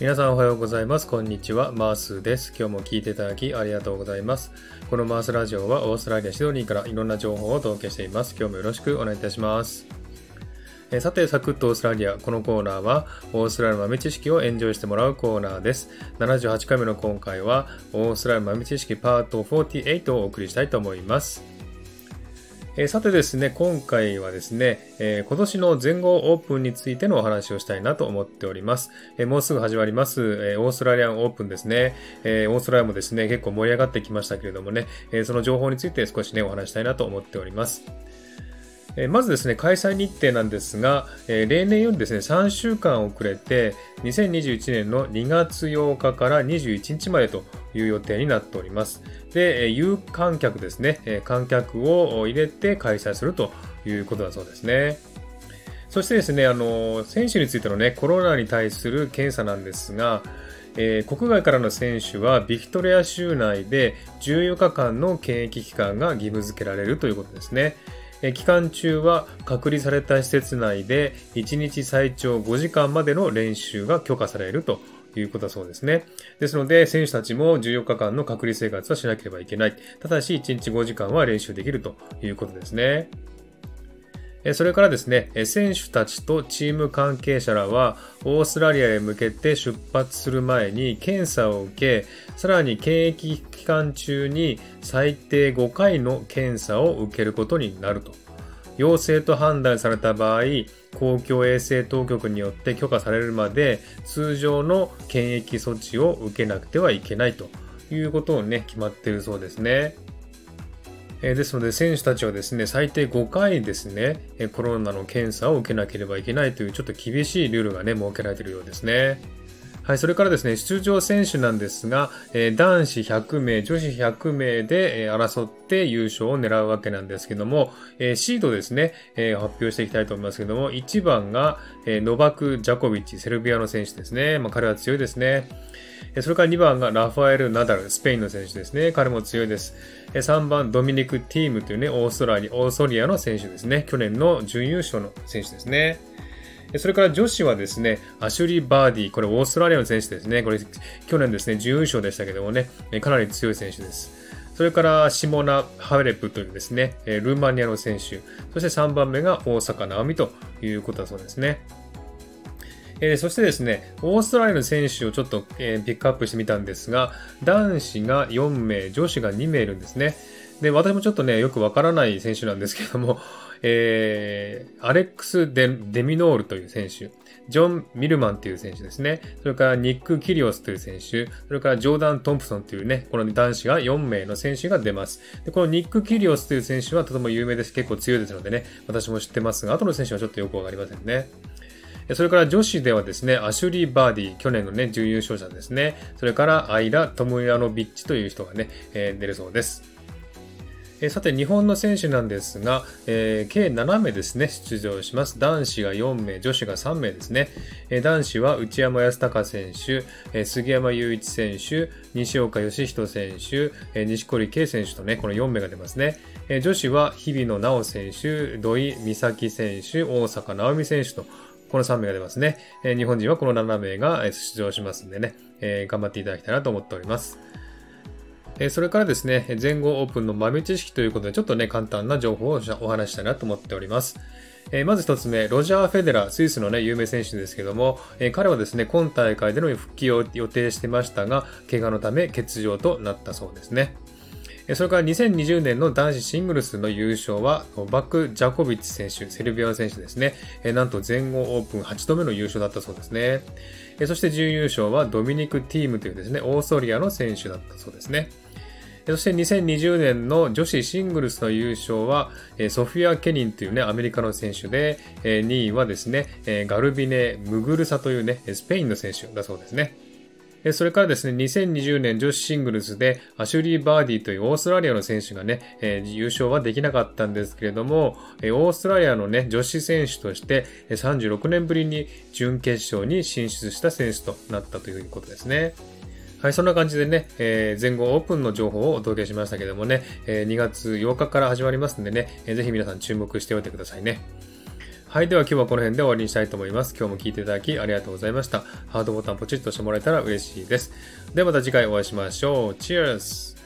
皆さんおはようございます。こんにちは。マースです。今日も聞いていただきありがとうございます。このマースラジオはオーストラリア・シドニーからいろんな情報をお届けしています。今日もよろしくお願いいたします。えさて、サクッとオーストラリア。このコーナーは、オーストラリアの豆知識をエンジョイしてもらうコーナーです。78回目の今回は、オーストラリア豆知識パート48をお送りしたいと思います。えー、さてですね、今回はですね、えー、今年の全豪オープンについてのお話をしたいなと思っております。えー、もうすぐ始まります、えオーストラリアンオープンですね、えオーストラリアもですね、結構盛り上がってきましたけれどもね、えその情報について少しね、お話したいなと思っております。まずですね、開催日程なんですが、例年よりですね、3週間遅れて、2021年の2月8日から21日までという予定になっております。で、有観客ですね、観客を入れて開催するということだそうですね。そしてですね、あの、選手についてのね、コロナに対する検査なんですが、えー、国外からの選手はビクトリア州内で14日間の検疫期間が義務付けられるということですね。期間中は隔離された施設内で1日最長5時間までの練習が許可されるということだそうですね。ですので、選手たちも14日間の隔離生活はしなければいけない。ただし、1日5時間は練習できるということですね。それからですね、選手たちとチーム関係者らは、オーストラリアへ向けて出発する前に検査を受け、さらに検疫期間中に最低5回の検査を受けることになると。陽性と判断された場合、公共衛生当局によって許可されるまで通常の検疫措置を受けなくてはいけないということをね、決まっているそうですね。えですので、選手たちはですね、最低5回ですね、コロナの検査を受けなければいけないというちょっと厳しいルールがね、設けられているようですね。はい、それからですね、出場選手なんですが、え男子100名、女子100名で、え争って優勝を狙うわけなんですけども、えシードですね、え発表していきたいと思いますけども、1番が、えノバク・ジャコビッチ、セルビアの選手ですね。まあ、彼は強いですね。それから2番がラファエル・ナダル、スペインの選手ですね。彼も強いです。3番、ドミニク・ティームというね、オーストラリア、オーストリアの選手ですね。去年の準優勝の選手ですね。それから女子はですね、アシュリー・バーディー、これオーストラリアの選手ですね。これ、去年ですね、準優勝でしたけどもね、かなり強い選手です。それからシモナ・ハレプというですね、ルーマニアの選手、そして3番目が大坂なおみということだそうですね。えー、そしてですね、オーストラリアの選手をちょっと、えー、ピックアップしてみたんですが、男子が4名、女子が2名いるんですね。で、私もちょっとね、よくわからない選手なんですけども、えー、アレックスデ・デミノールという選手、ジョン・ミルマンという選手ですね。それからニック・キリオスという選手、それからジョーダン・トンプソンというね、この男子が4名の選手が出ます。でこのニック・キリオスという選手はとても有名です。結構強いですのでね、私も知ってますが、後の選手はちょっとよくわかりませんね。それから女子ではですね、アシュリー・バーディー、去年のね、準優勝者ですね。それからアイラ・トムヤノビッチという人がね、えー、出るそうです。えさて、日本の選手なんですが、えー、計7名ですね、出場します。男子が4名、女子が3名ですね。えー、男子は内山康隆選手、え、杉山雄一選手、西岡義人選手、え西堀圭選手とね、この4名が出ますね。え女子は日比野直選手、土井美咲選手、大坂直美選手と、この3名が出ますね。え日本人はこの7名が出場しますんでね、え頑張っていただきたいなと思っております。それからですね、全豪オープンの豆知識ということで、ちょっとね、簡単な情報をお話したいなと思っております。えまず一つ目、ロジャー・フェデラー、スイスのね、有名選手ですけども、え彼はですね、今大会での復帰を予定してましたが、怪我のため欠場となったそうですね。それから2020年の男子シングルスの優勝は、バック・ジャコビッチ選手、セルビア選手ですね。なんと全豪オープン8度目の優勝だったそうですね。そして準優勝はドミニク・ティームというですね、オーストリアの選手だったそうですね。そして2020年の女子シングルスの優勝は、ソフィア・ケニンというね、アメリカの選手で、2位はですね、ガルビネ・ムグルサというね、スペインの選手だそうですね。それからですね、2020年女子シングルスでアシュリー・バーディーというオーストラリアの選手がね、優勝はできなかったんですけれども、オーストラリアのね、女子選手として36年ぶりに準決勝に進出した選手となったということですね。はい、そんな感じでね、えー、全豪オープンの情報をお届けしましたけどもね、えー、2月8日から始まりますんでね、えー、ぜひ皆さん注目しておいてくださいね。はい。では今日はこの辺で終わりにしたいと思います。今日も聞いていただきありがとうございました。ハートボタンポチッとしてもらえたら嬉しいです。ではまた次回お会いしましょう。Cheers!